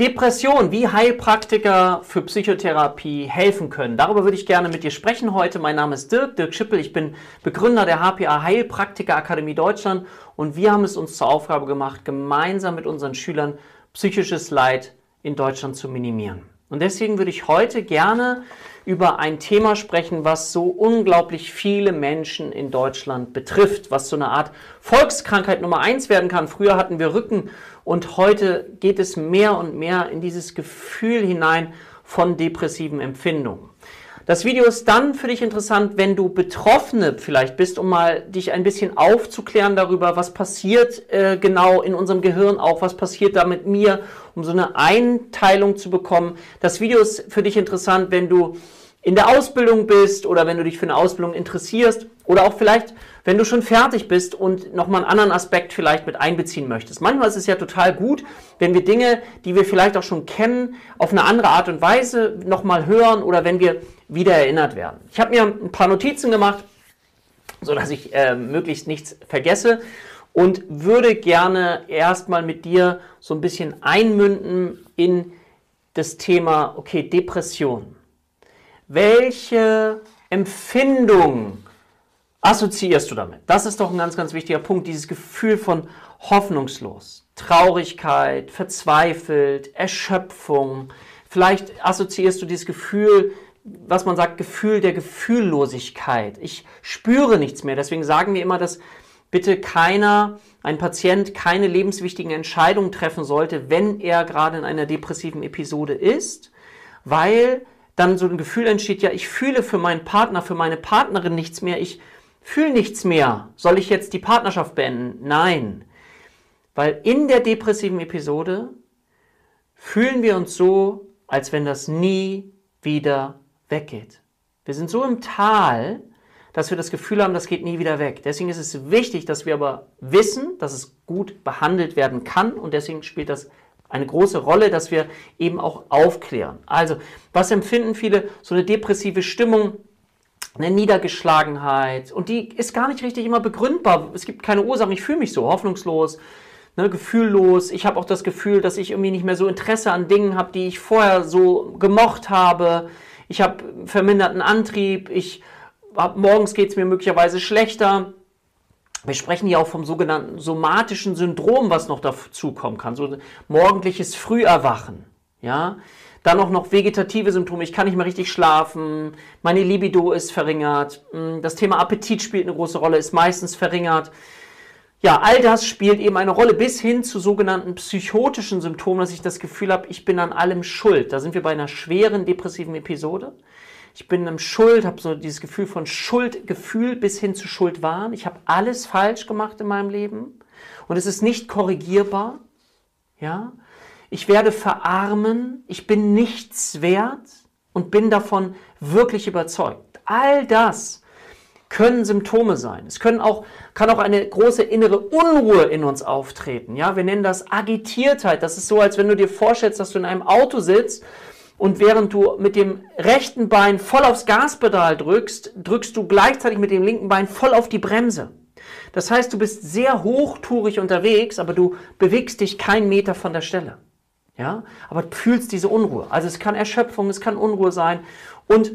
Depression, wie Heilpraktiker für Psychotherapie helfen können. Darüber würde ich gerne mit dir sprechen heute. Mein Name ist Dirk, Dirk Schippel. Ich bin Begründer der HPA Heilpraktiker Akademie Deutschland und wir haben es uns zur Aufgabe gemacht, gemeinsam mit unseren Schülern psychisches Leid in Deutschland zu minimieren. Und deswegen würde ich heute gerne über ein Thema sprechen, was so unglaublich viele Menschen in Deutschland betrifft, was so eine Art Volkskrankheit Nummer eins werden kann. Früher hatten wir Rücken und heute geht es mehr und mehr in dieses Gefühl hinein von depressiven Empfindungen. Das Video ist dann für dich interessant, wenn du Betroffene vielleicht bist, um mal dich ein bisschen aufzuklären darüber, was passiert äh, genau in unserem Gehirn, auch was passiert da mit mir, um so eine Einteilung zu bekommen. Das Video ist für dich interessant, wenn du in der Ausbildung bist oder wenn du dich für eine Ausbildung interessierst oder auch vielleicht, wenn du schon fertig bist und nochmal einen anderen Aspekt vielleicht mit einbeziehen möchtest. Manchmal ist es ja total gut, wenn wir Dinge, die wir vielleicht auch schon kennen, auf eine andere Art und Weise nochmal hören oder wenn wir wieder erinnert werden. Ich habe mir ein paar Notizen gemacht, sodass ich äh, möglichst nichts vergesse und würde gerne erstmal mit dir so ein bisschen einmünden in das Thema, okay, Depression. Welche Empfindung assoziierst du damit? Das ist doch ein ganz, ganz wichtiger Punkt, dieses Gefühl von hoffnungslos, Traurigkeit, verzweifelt, Erschöpfung. Vielleicht assoziierst du dieses Gefühl, was man sagt, Gefühl der Gefühllosigkeit. Ich spüre nichts mehr. Deswegen sagen wir immer, dass bitte keiner, ein Patient keine lebenswichtigen Entscheidungen treffen sollte, wenn er gerade in einer depressiven Episode ist, weil dann so ein Gefühl entsteht, ja, ich fühle für meinen Partner, für meine Partnerin nichts mehr, ich fühle nichts mehr. Soll ich jetzt die Partnerschaft beenden? Nein. Weil in der depressiven Episode fühlen wir uns so, als wenn das nie wieder weggeht. Wir sind so im Tal, dass wir das Gefühl haben, das geht nie wieder weg. Deswegen ist es wichtig, dass wir aber wissen, dass es gut behandelt werden kann und deswegen spielt das eine große Rolle, dass wir eben auch aufklären. Also, was empfinden viele? So eine depressive Stimmung, eine Niedergeschlagenheit und die ist gar nicht richtig immer begründbar. Es gibt keine Ursachen. Ich fühle mich so hoffnungslos, ne, gefühllos. Ich habe auch das Gefühl, dass ich irgendwie nicht mehr so Interesse an Dingen habe, die ich vorher so gemocht habe. Ich habe verminderten Antrieb. Ich hab, morgens geht es mir möglicherweise schlechter. Wir sprechen hier auch vom sogenannten somatischen Syndrom, was noch dazu kommen kann, so morgendliches Früherwachen, ja. Dann auch noch vegetative Symptome, ich kann nicht mehr richtig schlafen, meine Libido ist verringert, hm, das Thema Appetit spielt eine große Rolle, ist meistens verringert. Ja, all das spielt eben eine Rolle bis hin zu sogenannten psychotischen Symptomen, dass ich das Gefühl habe, ich bin an allem schuld. Da sind wir bei einer schweren depressiven Episode ich bin im Schuld, habe so dieses Gefühl von Schuldgefühl bis hin zu Schuldwahn. Ich habe alles falsch gemacht in meinem Leben und es ist nicht korrigierbar. Ja, ich werde verarmen, ich bin nichts wert und bin davon wirklich überzeugt. All das können Symptome sein. Es können auch, kann auch eine große innere Unruhe in uns auftreten. Ja, wir nennen das Agitiertheit. Das ist so, als wenn du dir vorstellst, dass du in einem Auto sitzt und während du mit dem rechten Bein voll aufs Gaspedal drückst, drückst du gleichzeitig mit dem linken Bein voll auf die Bremse. Das heißt, du bist sehr hochtourig unterwegs, aber du bewegst dich keinen Meter von der Stelle. Ja, aber du fühlst diese Unruhe. Also es kann Erschöpfung, es kann Unruhe sein. Und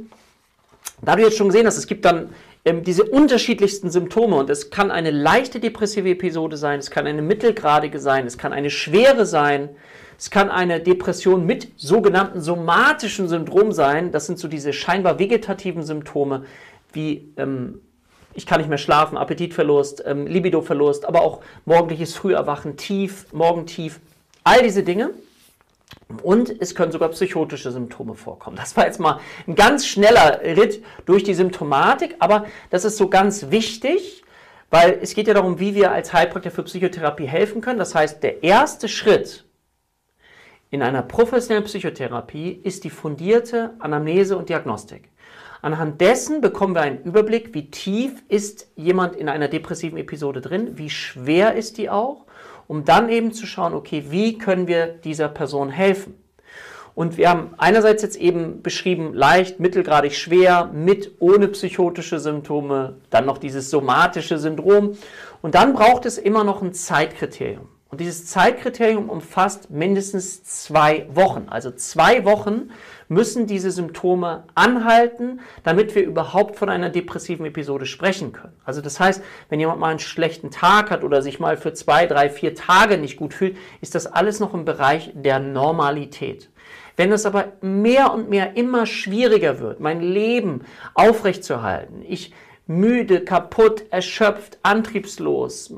da du jetzt schon gesehen hast, es gibt dann ähm, diese unterschiedlichsten Symptome und es kann eine leichte depressive Episode sein, es kann eine mittelgradige sein, es kann eine schwere sein, es kann eine Depression mit sogenannten somatischen Syndrom sein. Das sind so diese scheinbar vegetativen Symptome wie ähm, ich kann nicht mehr schlafen, Appetitverlust, ähm, Libidoverlust, aber auch morgendliches Früherwachen, Tief, Morgentief, all diese Dinge. Und es können sogar psychotische Symptome vorkommen. Das war jetzt mal ein ganz schneller Ritt durch die Symptomatik, aber das ist so ganz wichtig, weil es geht ja darum, wie wir als Heilpraktiker für Psychotherapie helfen können. Das heißt, der erste Schritt in einer professionellen Psychotherapie ist die fundierte Anamnese und Diagnostik. Anhand dessen bekommen wir einen Überblick, wie tief ist jemand in einer depressiven Episode drin, wie schwer ist die auch, um dann eben zu schauen, okay, wie können wir dieser Person helfen. Und wir haben einerseits jetzt eben beschrieben, leicht, mittelgradig schwer, mit, ohne psychotische Symptome, dann noch dieses somatische Syndrom. Und dann braucht es immer noch ein Zeitkriterium. Und dieses Zeitkriterium umfasst mindestens zwei Wochen. Also zwei Wochen müssen diese Symptome anhalten, damit wir überhaupt von einer depressiven Episode sprechen können. Also das heißt, wenn jemand mal einen schlechten Tag hat oder sich mal für zwei, drei, vier Tage nicht gut fühlt, ist das alles noch im Bereich der Normalität. Wenn es aber mehr und mehr immer schwieriger wird, mein Leben aufrechtzuerhalten, ich müde, kaputt, erschöpft, antriebslos,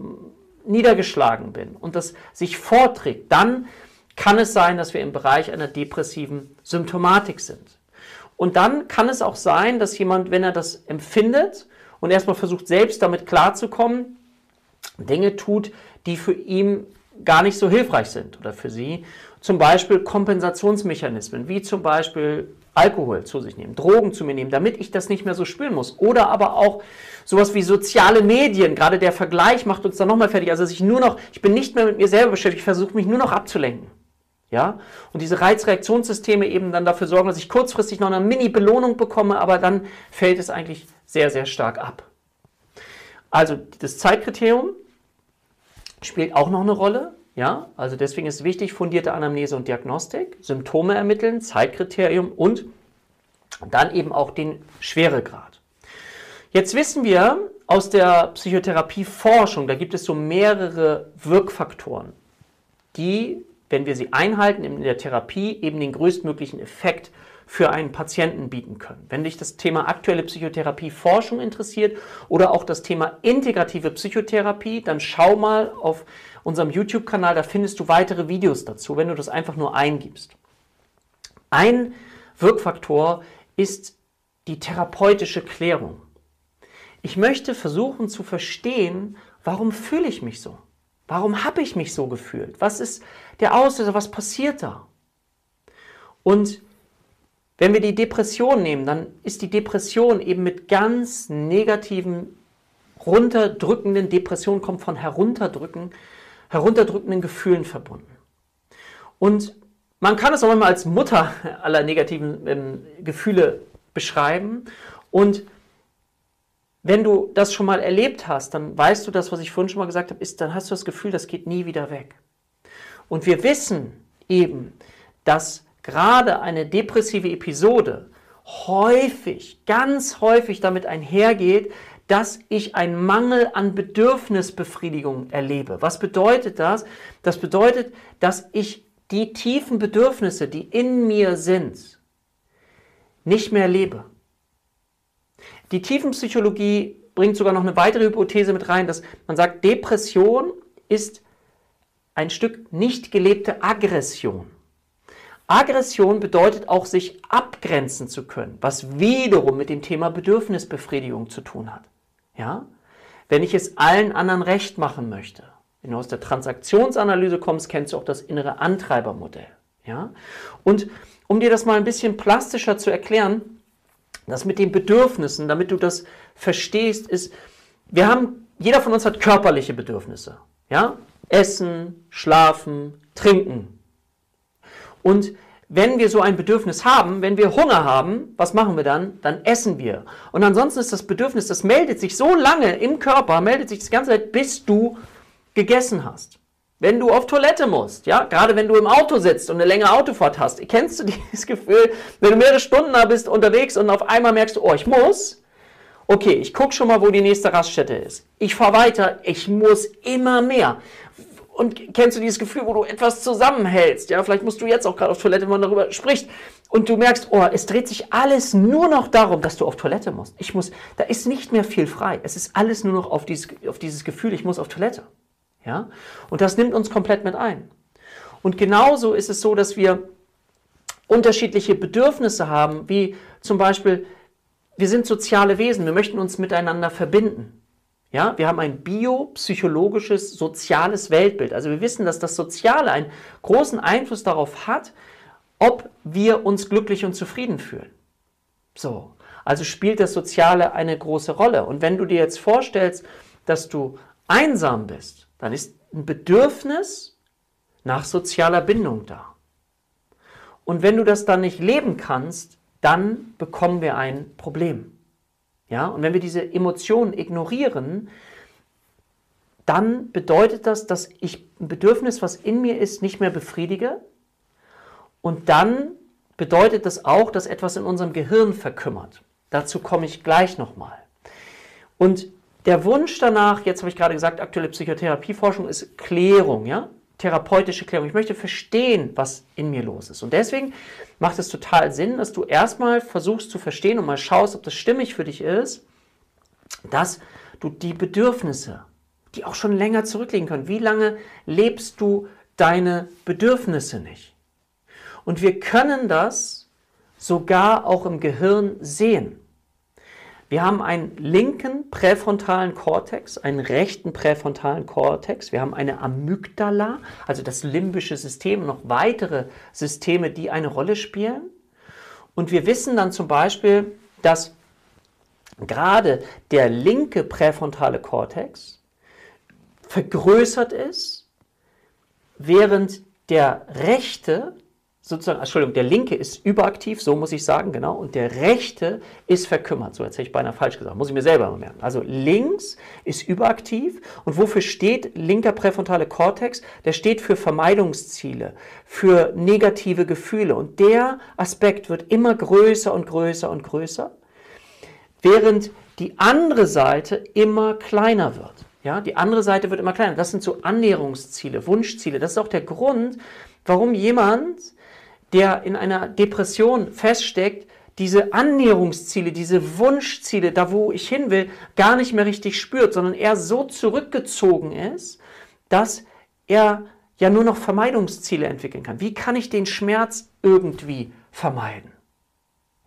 niedergeschlagen bin und das sich vorträgt, dann kann es sein, dass wir im Bereich einer depressiven Symptomatik sind. Und dann kann es auch sein, dass jemand, wenn er das empfindet und erstmal versucht, selbst damit klarzukommen, Dinge tut, die für ihn gar nicht so hilfreich sind oder für sie. Zum Beispiel Kompensationsmechanismen, wie zum Beispiel Alkohol zu sich nehmen, Drogen zu mir nehmen, damit ich das nicht mehr so spüren muss. Oder aber auch sowas wie soziale Medien, gerade der Vergleich macht uns dann nochmal fertig. Also dass ich nur noch, ich bin nicht mehr mit mir selber beschäftigt, ich versuche mich nur noch abzulenken. Ja? Und diese Reizreaktionssysteme eben dann dafür sorgen, dass ich kurzfristig noch eine Mini-Belohnung bekomme, aber dann fällt es eigentlich sehr, sehr stark ab. Also das Zeitkriterium spielt auch noch eine Rolle. Ja, also deswegen ist wichtig fundierte Anamnese und Diagnostik, Symptome ermitteln, Zeitkriterium und dann eben auch den Schweregrad. Jetzt wissen wir aus der Psychotherapieforschung, da gibt es so mehrere Wirkfaktoren, die, wenn wir sie einhalten in der Therapie, eben den größtmöglichen Effekt für einen Patienten bieten können. Wenn dich das Thema aktuelle Psychotherapieforschung interessiert oder auch das Thema integrative Psychotherapie, dann schau mal auf unserem YouTube-Kanal, da findest du weitere Videos dazu, wenn du das einfach nur eingibst. Ein Wirkfaktor ist die therapeutische Klärung. Ich möchte versuchen zu verstehen, warum fühle ich mich so? Warum habe ich mich so gefühlt? Was ist der Auslöser? Was passiert da? Und wenn wir die Depression nehmen, dann ist die Depression eben mit ganz negativen, runterdrückenden, Depression kommt von herunterdrücken, herunterdrückenden Gefühlen verbunden. Und man kann es auch immer als Mutter aller negativen ähm, Gefühle beschreiben. Und wenn du das schon mal erlebt hast, dann weißt du das, was ich vorhin schon mal gesagt habe, ist, dann hast du das Gefühl, das geht nie wieder weg. Und wir wissen eben, dass gerade eine depressive Episode häufig, ganz häufig damit einhergeht, dass ich einen Mangel an Bedürfnisbefriedigung erlebe. Was bedeutet das? Das bedeutet, dass ich die tiefen Bedürfnisse, die in mir sind, nicht mehr lebe. Die Tiefenpsychologie bringt sogar noch eine weitere Hypothese mit rein, dass man sagt, Depression ist ein Stück nicht gelebte Aggression. Aggression bedeutet auch, sich abgrenzen zu können, was wiederum mit dem Thema Bedürfnisbefriedigung zu tun hat. Ja? Wenn ich es allen anderen recht machen möchte, wenn du aus der Transaktionsanalyse kommst, kennst du auch das innere Antreibermodell. Ja? Und um dir das mal ein bisschen plastischer zu erklären, das mit den Bedürfnissen, damit du das verstehst, ist, wir haben, jeder von uns hat körperliche Bedürfnisse. Ja? Essen, schlafen, trinken. Und wenn wir so ein Bedürfnis haben, wenn wir Hunger haben, was machen wir dann? Dann essen wir. Und ansonsten ist das Bedürfnis, das meldet sich so lange im Körper, meldet sich die ganze Zeit, bis du gegessen hast. Wenn du auf Toilette musst, ja, gerade wenn du im Auto sitzt und eine längere Autofahrt hast, kennst du dieses Gefühl, wenn du mehrere Stunden da bist unterwegs und auf einmal merkst du, oh, ich muss, okay, ich gucke schon mal, wo die nächste Raststätte ist. Ich fahre weiter, ich muss immer mehr. Und kennst du dieses Gefühl, wo du etwas zusammenhältst? Ja, vielleicht musst du jetzt auch gerade auf Toilette, wenn man darüber spricht. Und du merkst, oh, es dreht sich alles nur noch darum, dass du auf Toilette musst. Ich muss, da ist nicht mehr viel frei. Es ist alles nur noch auf dieses, auf dieses Gefühl, ich muss auf Toilette. Ja? Und das nimmt uns komplett mit ein. Und genauso ist es so, dass wir unterschiedliche Bedürfnisse haben, wie zum Beispiel, wir sind soziale Wesen, wir möchten uns miteinander verbinden. Ja, wir haben ein biopsychologisches, soziales Weltbild. Also wir wissen, dass das Soziale einen großen Einfluss darauf hat, ob wir uns glücklich und zufrieden fühlen. So, also spielt das Soziale eine große Rolle. Und wenn du dir jetzt vorstellst, dass du einsam bist, dann ist ein Bedürfnis nach sozialer Bindung da. Und wenn du das dann nicht leben kannst, dann bekommen wir ein Problem. Ja, und wenn wir diese Emotionen ignorieren, dann bedeutet das, dass ich ein Bedürfnis, was in mir ist, nicht mehr befriedige. Und dann bedeutet das auch, dass etwas in unserem Gehirn verkümmert. Dazu komme ich gleich nochmal. Und der Wunsch danach, jetzt habe ich gerade gesagt, aktuelle Psychotherapieforschung ist Klärung, ja? Therapeutische Klärung. Ich möchte verstehen, was in mir los ist. Und deswegen macht es total Sinn, dass du erstmal versuchst zu verstehen und mal schaust, ob das stimmig für dich ist, dass du die Bedürfnisse, die auch schon länger zurückliegen können, wie lange lebst du deine Bedürfnisse nicht? Und wir können das sogar auch im Gehirn sehen. Wir haben einen linken präfrontalen Kortex, einen rechten präfrontalen Kortex. Wir haben eine Amygdala, also das limbische System, noch weitere Systeme, die eine Rolle spielen. Und wir wissen dann zum Beispiel, dass gerade der linke präfrontale Kortex vergrößert ist, während der rechte sozusagen, Entschuldigung, der linke ist überaktiv, so muss ich sagen, genau, und der rechte ist verkümmert. So, jetzt hätte ich beinahe falsch gesagt, muss ich mir selber mal merken. Also links ist überaktiv und wofür steht linker präfrontale Kortex? Der steht für Vermeidungsziele, für negative Gefühle und der Aspekt wird immer größer und größer und größer, während die andere Seite immer kleiner wird. Ja, die andere Seite wird immer kleiner. Das sind so Annäherungsziele, Wunschziele. Das ist auch der Grund, warum jemand der in einer Depression feststeckt, diese Annäherungsziele, diese Wunschziele, da wo ich hin will, gar nicht mehr richtig spürt, sondern er so zurückgezogen ist, dass er ja nur noch Vermeidungsziele entwickeln kann. Wie kann ich den Schmerz irgendwie vermeiden?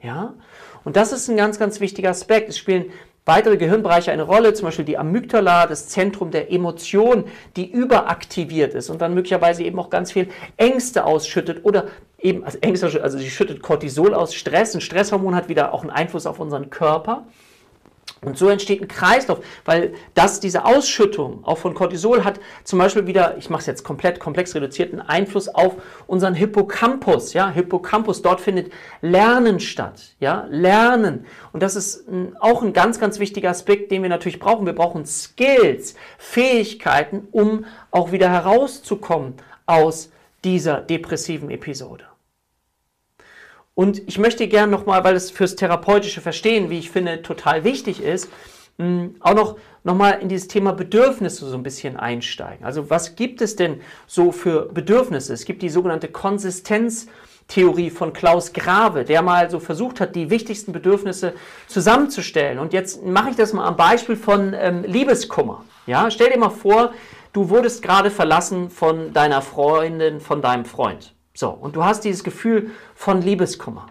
Ja? Und das ist ein ganz, ganz wichtiger Aspekt. Es spielen weitere Gehirnbereiche eine Rolle, zum Beispiel die Amygdala, das Zentrum der Emotion, die überaktiviert ist und dann möglicherweise eben auch ganz viel Ängste ausschüttet oder eben, also Ängste, also sie schüttet Cortisol aus, Stress. Ein Stresshormon hat wieder auch einen Einfluss auf unseren Körper. Und so entsteht ein Kreislauf, weil das, diese Ausschüttung auch von Cortisol hat zum Beispiel wieder, ich mache es jetzt komplett komplex reduziert, einen Einfluss auf unseren Hippocampus. Ja, Hippocampus, dort findet Lernen statt. Ja, Lernen. Und das ist ein, auch ein ganz, ganz wichtiger Aspekt, den wir natürlich brauchen. Wir brauchen Skills, Fähigkeiten, um auch wieder herauszukommen aus dieser depressiven Episode. Und ich möchte gerne nochmal, weil es fürs therapeutische Verstehen, wie ich finde, total wichtig ist, mm, auch noch, noch mal in dieses Thema Bedürfnisse so ein bisschen einsteigen. Also was gibt es denn so für Bedürfnisse? Es gibt die sogenannte Konsistenztheorie von Klaus Grave, der mal so versucht hat, die wichtigsten Bedürfnisse zusammenzustellen. Und jetzt mache ich das mal am Beispiel von ähm, Liebeskummer. Ja, stell dir mal vor, du wurdest gerade verlassen von deiner Freundin, von deinem Freund. So, und du hast dieses Gefühl von Liebeskummer.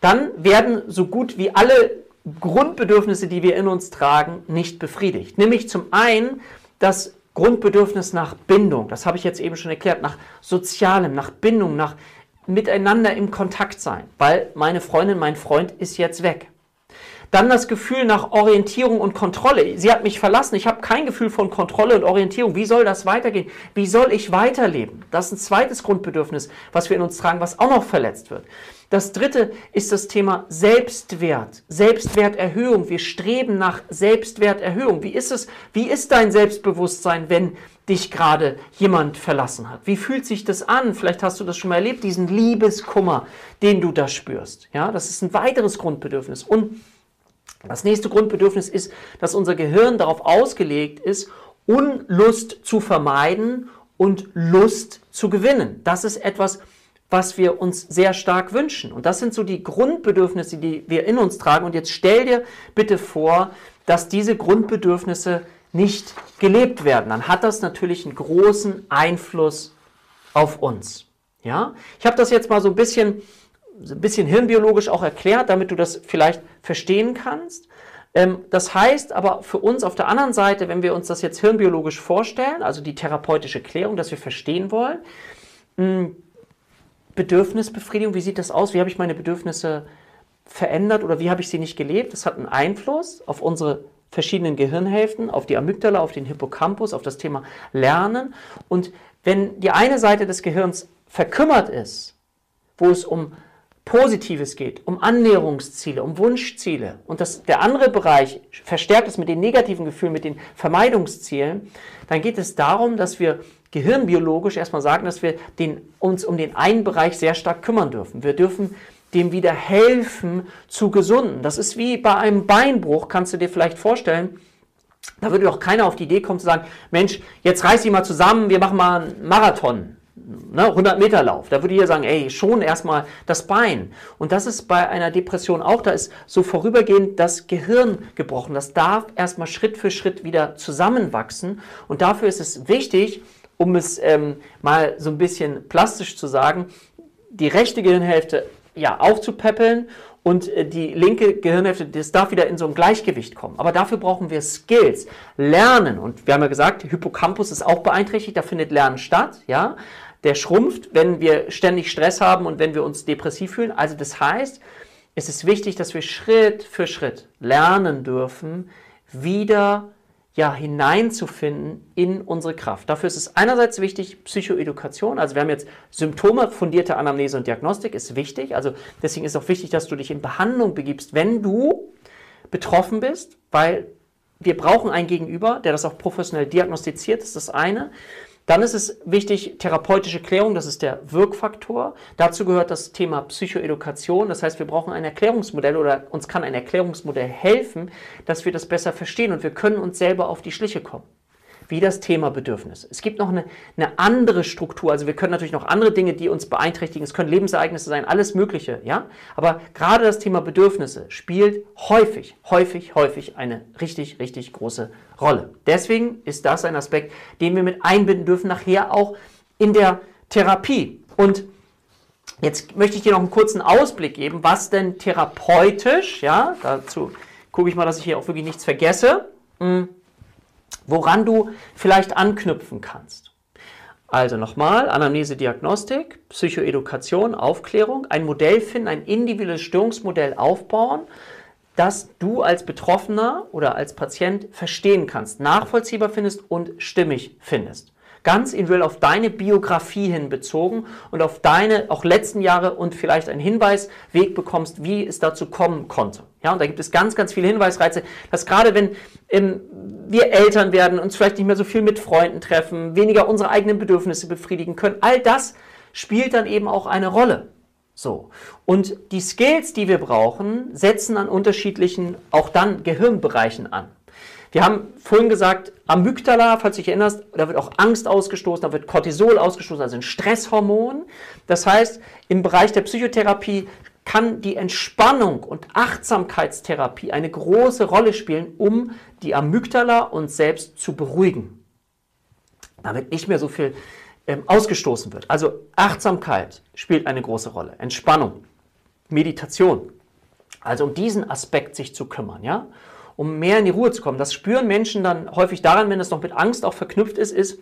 Dann werden so gut wie alle Grundbedürfnisse, die wir in uns tragen, nicht befriedigt. Nämlich zum einen das Grundbedürfnis nach Bindung, das habe ich jetzt eben schon erklärt, nach Sozialem, nach Bindung, nach miteinander im Kontakt sein, weil meine Freundin, mein Freund ist jetzt weg. Dann das Gefühl nach Orientierung und Kontrolle. Sie hat mich verlassen. Ich habe kein Gefühl von Kontrolle und Orientierung. Wie soll das weitergehen? Wie soll ich weiterleben? Das ist ein zweites Grundbedürfnis, was wir in uns tragen, was auch noch verletzt wird. Das dritte ist das Thema Selbstwert, Selbstwerterhöhung. Wir streben nach Selbstwerterhöhung. Wie ist es? Wie ist dein Selbstbewusstsein, wenn dich gerade jemand verlassen hat? Wie fühlt sich das an? Vielleicht hast du das schon mal erlebt, diesen Liebeskummer, den du da spürst. Ja, das ist ein weiteres Grundbedürfnis. Und das nächste Grundbedürfnis ist, dass unser Gehirn darauf ausgelegt ist, Unlust zu vermeiden und Lust zu gewinnen. Das ist etwas, was wir uns sehr stark wünschen. Und das sind so die Grundbedürfnisse, die wir in uns tragen. Und jetzt stell dir bitte vor, dass diese Grundbedürfnisse nicht gelebt werden. Dann hat das natürlich einen großen Einfluss auf uns. Ja? Ich habe das jetzt mal so ein bisschen ein bisschen hirnbiologisch auch erklärt, damit du das vielleicht verstehen kannst. Ähm, das heißt aber für uns auf der anderen Seite, wenn wir uns das jetzt hirnbiologisch vorstellen, also die therapeutische Klärung, dass wir verstehen wollen, hm, Bedürfnisbefriedigung, wie sieht das aus? Wie habe ich meine Bedürfnisse verändert oder wie habe ich sie nicht gelebt? Das hat einen Einfluss auf unsere verschiedenen Gehirnhälften, auf die Amygdala, auf den Hippocampus, auf das Thema Lernen. Und wenn die eine Seite des Gehirns verkümmert ist, wo es um Positives geht, um Annäherungsziele, um Wunschziele und das, der andere Bereich verstärkt es mit den negativen Gefühlen, mit den Vermeidungszielen, dann geht es darum, dass wir gehirnbiologisch erstmal sagen, dass wir den, uns um den einen Bereich sehr stark kümmern dürfen. Wir dürfen dem wieder helfen zu gesunden. Das ist wie bei einem Beinbruch, kannst du dir vielleicht vorstellen. Da würde doch keiner auf die Idee kommen zu sagen, Mensch, jetzt reiß dich mal zusammen, wir machen mal einen Marathon ne, 100 Meter Lauf, da würde ich ja sagen, ey, schon erstmal das Bein. Und das ist bei einer Depression auch, da ist so vorübergehend das Gehirn gebrochen. Das darf erstmal Schritt für Schritt wieder zusammenwachsen. Und dafür ist es wichtig, um es ähm, mal so ein bisschen plastisch zu sagen, die rechte Gehirnhälfte ja aufzupäppeln und äh, die linke Gehirnhälfte, das darf wieder in so ein Gleichgewicht kommen. Aber dafür brauchen wir Skills, Lernen. Und wir haben ja gesagt, Hippocampus ist auch beeinträchtigt, da findet Lernen statt, ja. Der schrumpft, wenn wir ständig Stress haben und wenn wir uns depressiv fühlen. Also das heißt, es ist wichtig, dass wir Schritt für Schritt lernen dürfen, wieder ja, hineinzufinden in unsere Kraft. Dafür ist es einerseits wichtig, Psychoedukation, also wir haben jetzt Symptome, fundierte Anamnese und Diagnostik ist wichtig, also deswegen ist auch wichtig, dass du dich in Behandlung begibst, wenn du betroffen bist, weil wir brauchen einen Gegenüber, der das auch professionell diagnostiziert, ist das eine. Dann ist es wichtig, therapeutische Klärung, das ist der Wirkfaktor. Dazu gehört das Thema Psychoedukation. Das heißt, wir brauchen ein Erklärungsmodell oder uns kann ein Erklärungsmodell helfen, dass wir das besser verstehen und wir können uns selber auf die Schliche kommen wie das Thema Bedürfnisse. Es gibt noch eine, eine, andere Struktur. Also wir können natürlich noch andere Dinge, die uns beeinträchtigen. Es können Lebensereignisse sein, alles Mögliche, ja. Aber gerade das Thema Bedürfnisse spielt häufig, häufig, häufig eine richtig, richtig große Rolle. Deswegen ist das ein Aspekt, den wir mit einbinden dürfen, nachher auch in der Therapie. Und jetzt möchte ich dir noch einen kurzen Ausblick geben, was denn therapeutisch, ja, dazu gucke ich mal, dass ich hier auch wirklich nichts vergesse. Woran du vielleicht anknüpfen kannst. Also nochmal, Anamnese, Diagnostik, Psychoedukation, Aufklärung, ein Modell finden, ein individuelles Störungsmodell aufbauen, das du als Betroffener oder als Patient verstehen kannst, nachvollziehbar findest und stimmig findest. Ganz individuell auf deine Biografie hin bezogen und auf deine auch letzten Jahre und vielleicht einen Hinweisweg bekommst, wie es dazu kommen konnte. Ja, und da gibt es ganz, ganz viele Hinweisreize, dass gerade wenn ähm, wir Eltern werden, uns vielleicht nicht mehr so viel mit Freunden treffen, weniger unsere eigenen Bedürfnisse befriedigen können, all das spielt dann eben auch eine Rolle. So. Und die Skills, die wir brauchen, setzen an unterschiedlichen, auch dann Gehirnbereichen an. Wir haben vorhin gesagt, Amygdala, falls du dich erinnerst, da wird auch Angst ausgestoßen, da wird Cortisol ausgestoßen, also ein Stresshormon. Das heißt, im Bereich der Psychotherapie kann die Entspannung und Achtsamkeitstherapie eine große Rolle spielen, um die Amygdala uns selbst zu beruhigen. Damit nicht mehr so viel ähm, ausgestoßen wird. Also Achtsamkeit spielt eine große Rolle. Entspannung, Meditation. Also um diesen Aspekt sich zu kümmern, ja, um mehr in die Ruhe zu kommen. Das spüren Menschen dann häufig daran, wenn es noch mit Angst auch verknüpft ist, ist,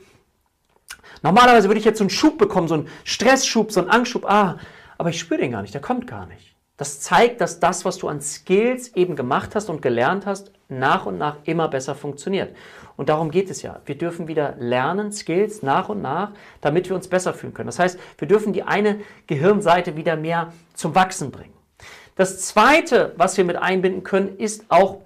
normalerweise würde ich jetzt so einen Schub bekommen, so einen Stressschub, so einen Angstschub, ah, aber ich spüre den gar nicht, der kommt gar nicht. Das zeigt, dass das, was du an Skills eben gemacht hast und gelernt hast, nach und nach immer besser funktioniert. Und darum geht es ja. Wir dürfen wieder lernen, Skills nach und nach, damit wir uns besser fühlen können. Das heißt, wir dürfen die eine Gehirnseite wieder mehr zum Wachsen bringen. Das zweite, was wir mit einbinden können, ist auch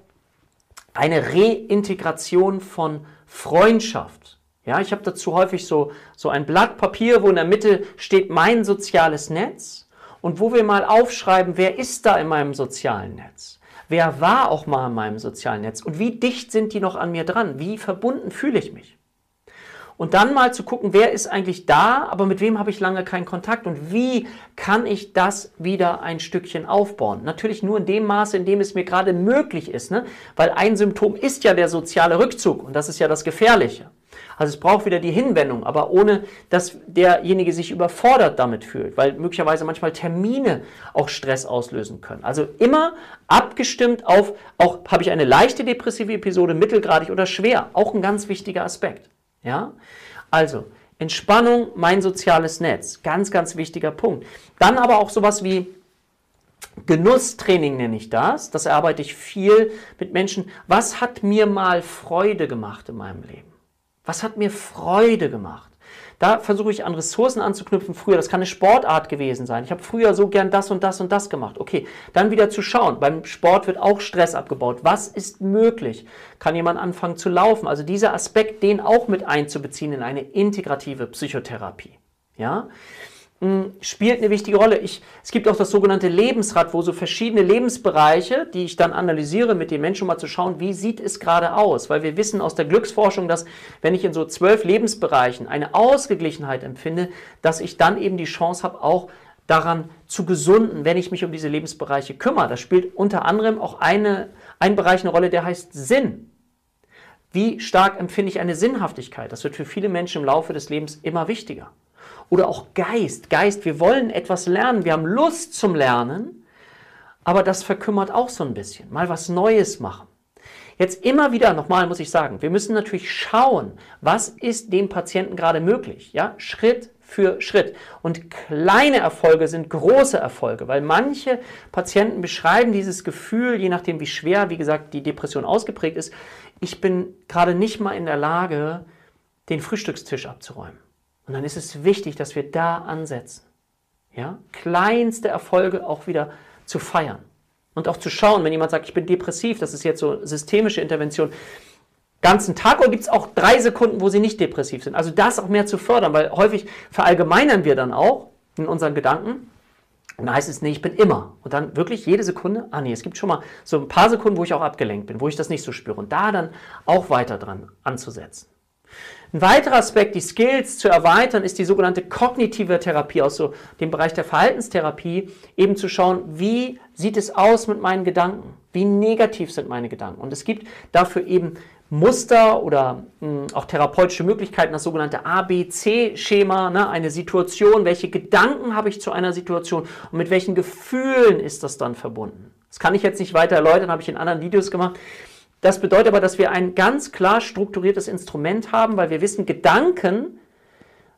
eine Reintegration von Freundschaft. Ja, ich habe dazu häufig so, so ein Blatt Papier, wo in der Mitte steht mein soziales Netz und wo wir mal aufschreiben, wer ist da in meinem sozialen Netz? Wer war auch mal in meinem sozialen Netz? Und wie dicht sind die noch an mir dran? Wie verbunden fühle ich mich? Und dann mal zu gucken, wer ist eigentlich da, aber mit wem habe ich lange keinen Kontakt und wie kann ich das wieder ein Stückchen aufbauen? Natürlich nur in dem Maße, in dem es mir gerade möglich ist, ne? weil ein Symptom ist ja der soziale Rückzug und das ist ja das Gefährliche. Also es braucht wieder die Hinwendung, aber ohne, dass derjenige sich überfordert damit fühlt, weil möglicherweise manchmal Termine auch Stress auslösen können. Also immer abgestimmt auf, auch habe ich eine leichte depressive Episode, mittelgradig oder schwer, auch ein ganz wichtiger Aspekt. Ja, also Entspannung, mein soziales Netz, ganz, ganz wichtiger Punkt. Dann aber auch sowas wie Genusstraining nenne ich das. Das erarbeite ich viel mit Menschen. Was hat mir mal Freude gemacht in meinem Leben? Was hat mir Freude gemacht? Da versuche ich an Ressourcen anzuknüpfen. Früher, das kann eine Sportart gewesen sein. Ich habe früher so gern das und das und das gemacht. Okay, dann wieder zu schauen. Beim Sport wird auch Stress abgebaut. Was ist möglich? Kann jemand anfangen zu laufen? Also dieser Aspekt, den auch mit einzubeziehen in eine integrative Psychotherapie. Ja, spielt eine wichtige Rolle. Ich, es gibt auch das sogenannte Lebensrad, wo so verschiedene Lebensbereiche, die ich dann analysiere, mit den Menschen mal zu schauen, wie sieht es gerade aus. Weil wir wissen aus der Glücksforschung, dass wenn ich in so zwölf Lebensbereichen eine Ausgeglichenheit empfinde, dass ich dann eben die Chance habe, auch daran zu gesunden, wenn ich mich um diese Lebensbereiche kümmere. Das spielt unter anderem auch eine, ein Bereich eine Rolle, der heißt Sinn. Wie stark empfinde ich eine Sinnhaftigkeit? Das wird für viele Menschen im Laufe des Lebens immer wichtiger. Oder auch Geist. Geist, wir wollen etwas lernen, wir haben Lust zum Lernen, aber das verkümmert auch so ein bisschen. Mal was Neues machen. Jetzt immer wieder, nochmal muss ich sagen, wir müssen natürlich schauen, was ist dem Patienten gerade möglich. Ja? Schritt für Schritt. Und kleine Erfolge sind große Erfolge, weil manche Patienten beschreiben dieses Gefühl, je nachdem wie schwer, wie gesagt, die Depression ausgeprägt ist, ich bin gerade nicht mal in der Lage, den Frühstückstisch abzuräumen. Und dann ist es wichtig, dass wir da ansetzen. Ja? Kleinste Erfolge auch wieder zu feiern. Und auch zu schauen, wenn jemand sagt, ich bin depressiv, das ist jetzt so systemische Intervention, ganzen Tag oder gibt es auch drei Sekunden, wo sie nicht depressiv sind. Also das auch mehr zu fördern, weil häufig verallgemeinern wir dann auch in unseren Gedanken. Und dann heißt es, nee, ich bin immer. Und dann wirklich jede Sekunde, ah nee, es gibt schon mal so ein paar Sekunden, wo ich auch abgelenkt bin, wo ich das nicht so spüre. Und da dann auch weiter dran anzusetzen. Ein weiterer Aspekt, die Skills zu erweitern, ist die sogenannte kognitive Therapie aus so dem Bereich der Verhaltenstherapie, eben zu schauen, wie sieht es aus mit meinen Gedanken? Wie negativ sind meine Gedanken? Und es gibt dafür eben Muster oder mh, hm, auch therapeutische Möglichkeiten, das sogenannte ABC-Schema, ne, eine Situation, welche Gedanken habe ich zu einer Situation und mit welchen Gefühlen ist das dann verbunden. Das kann ich jetzt nicht weiter erläutern, habe ich in anderen Videos gemacht. Das bedeutet aber, dass wir ein ganz klar strukturiertes Instrument haben, weil wir wissen, Gedanken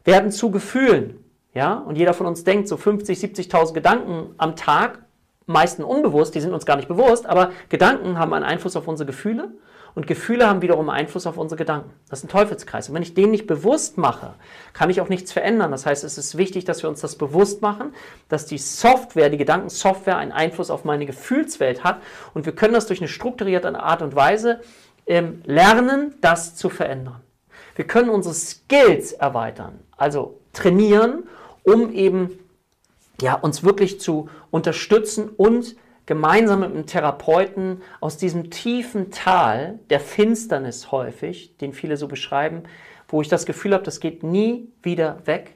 werden zu Gefühlen. Ja? Und jeder von uns denkt so 50, 70.000 Gedanken am Tag, meistens unbewusst, die sind uns gar nicht bewusst, aber Gedanken haben einen Einfluss auf unsere Gefühle und Gefühle haben wiederum Einfluss auf unsere Gedanken. Das ist ein Teufelskreis. Und wenn ich den nicht bewusst mache, kann ich auch nichts verändern. Das heißt, es ist wichtig, dass wir uns das bewusst machen, dass die Software, die Gedankensoftware einen Einfluss auf meine Gefühlswelt hat. Und wir können das durch eine strukturierte Art und Weise ähm, lernen, das zu verändern. Wir können unsere Skills erweitern, also trainieren, um eben ja, uns wirklich zu unterstützen und gemeinsam mit einem Therapeuten aus diesem tiefen Tal der Finsternis häufig, den viele so beschreiben, wo ich das Gefühl habe, das geht nie wieder weg,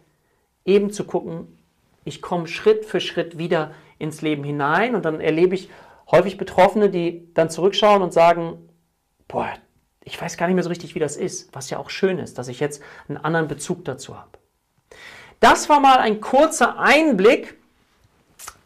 eben zu gucken, ich komme Schritt für Schritt wieder ins Leben hinein und dann erlebe ich häufig Betroffene, die dann zurückschauen und sagen, boah, ich weiß gar nicht mehr so richtig, wie das ist, was ja auch schön ist, dass ich jetzt einen anderen Bezug dazu habe. Das war mal ein kurzer Einblick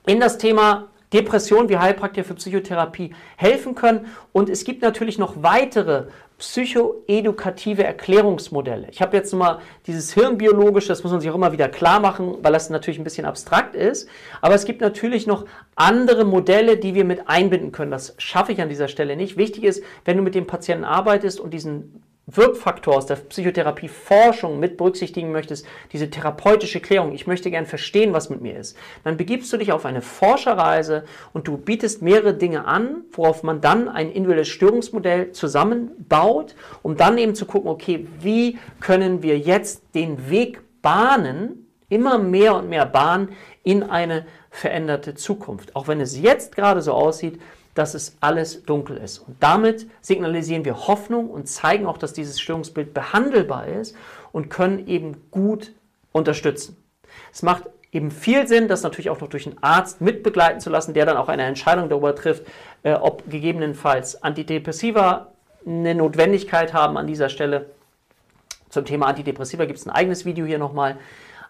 in das Thema Depression wie Heilpraktiker für Psychotherapie helfen können. Und es gibt natürlich noch weitere psychoedukative Erklärungsmodelle. Ich habe jetzt mal dieses Hirnbiologische, das muss man sich auch immer wieder klar machen, weil das natürlich ein bisschen abstrakt ist. Aber es gibt natürlich noch andere Modelle, die wir mit einbinden können. Das schaffe ich an dieser Stelle nicht. Wichtig ist, wenn du mit dem Patienten arbeitest und diesen Wirkfaktor aus der Psychotherapie-Forschung mit berücksichtigen möchtest, diese therapeutische Klärung, ich möchte gern verstehen, was mit mir ist, dann begibst du dich auf eine Forscherreise und du bietest mehrere Dinge an, worauf man dann ein individuelles Störungsmodell zusammenbaut, um dann eben zu gucken, okay, wie können wir jetzt den Weg bahnen, immer mehr und mehr bahnen in eine veränderte Zukunft. Auch wenn es jetzt gerade so aussieht, dass es alles dunkel ist. Und damit signalisieren wir Hoffnung und zeigen auch, dass dieses Störungsbild behandelbar ist und können eben gut unterstützen. Es macht eben viel Sinn, das natürlich auch noch durch einen Arzt mitbegleiten zu lassen, der dann auch eine Entscheidung darüber trifft, äh, ob gegebenenfalls Antidepressiva eine Notwendigkeit haben an dieser Stelle. Zum Thema Antidepressiva gibt es ein eigenes Video hier nochmal.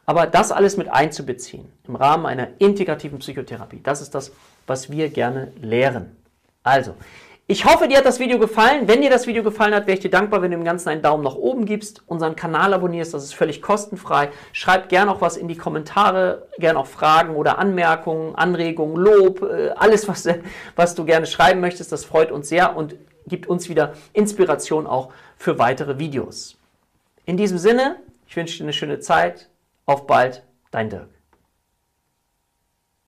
Aber das alles mit einzubeziehen im Rahmen einer integrativen Psychotherapie, das ist das, was wir gerne lehren. Also, ich hoffe, dir hat das Video gefallen. Wenn dir das Video gefallen hat, wäre ich dir dankbar, wenn du dem Ganzen einen Daumen nach oben gibst, unseren Kanal abonnierst, das ist völlig kostenfrei. Schreib gerne auch was in die Kommentare, gerne auch Fragen oder Anmerkungen, Anregungen, Lob, äh, alles, was, was du gerne schreiben möchtest, das freut uns sehr und gibt uns wieder Inspiration auch für weitere Videos. In diesem Sinne, Ich wünsche dir eine schöne Zeit. Auf bald, dein Dirk.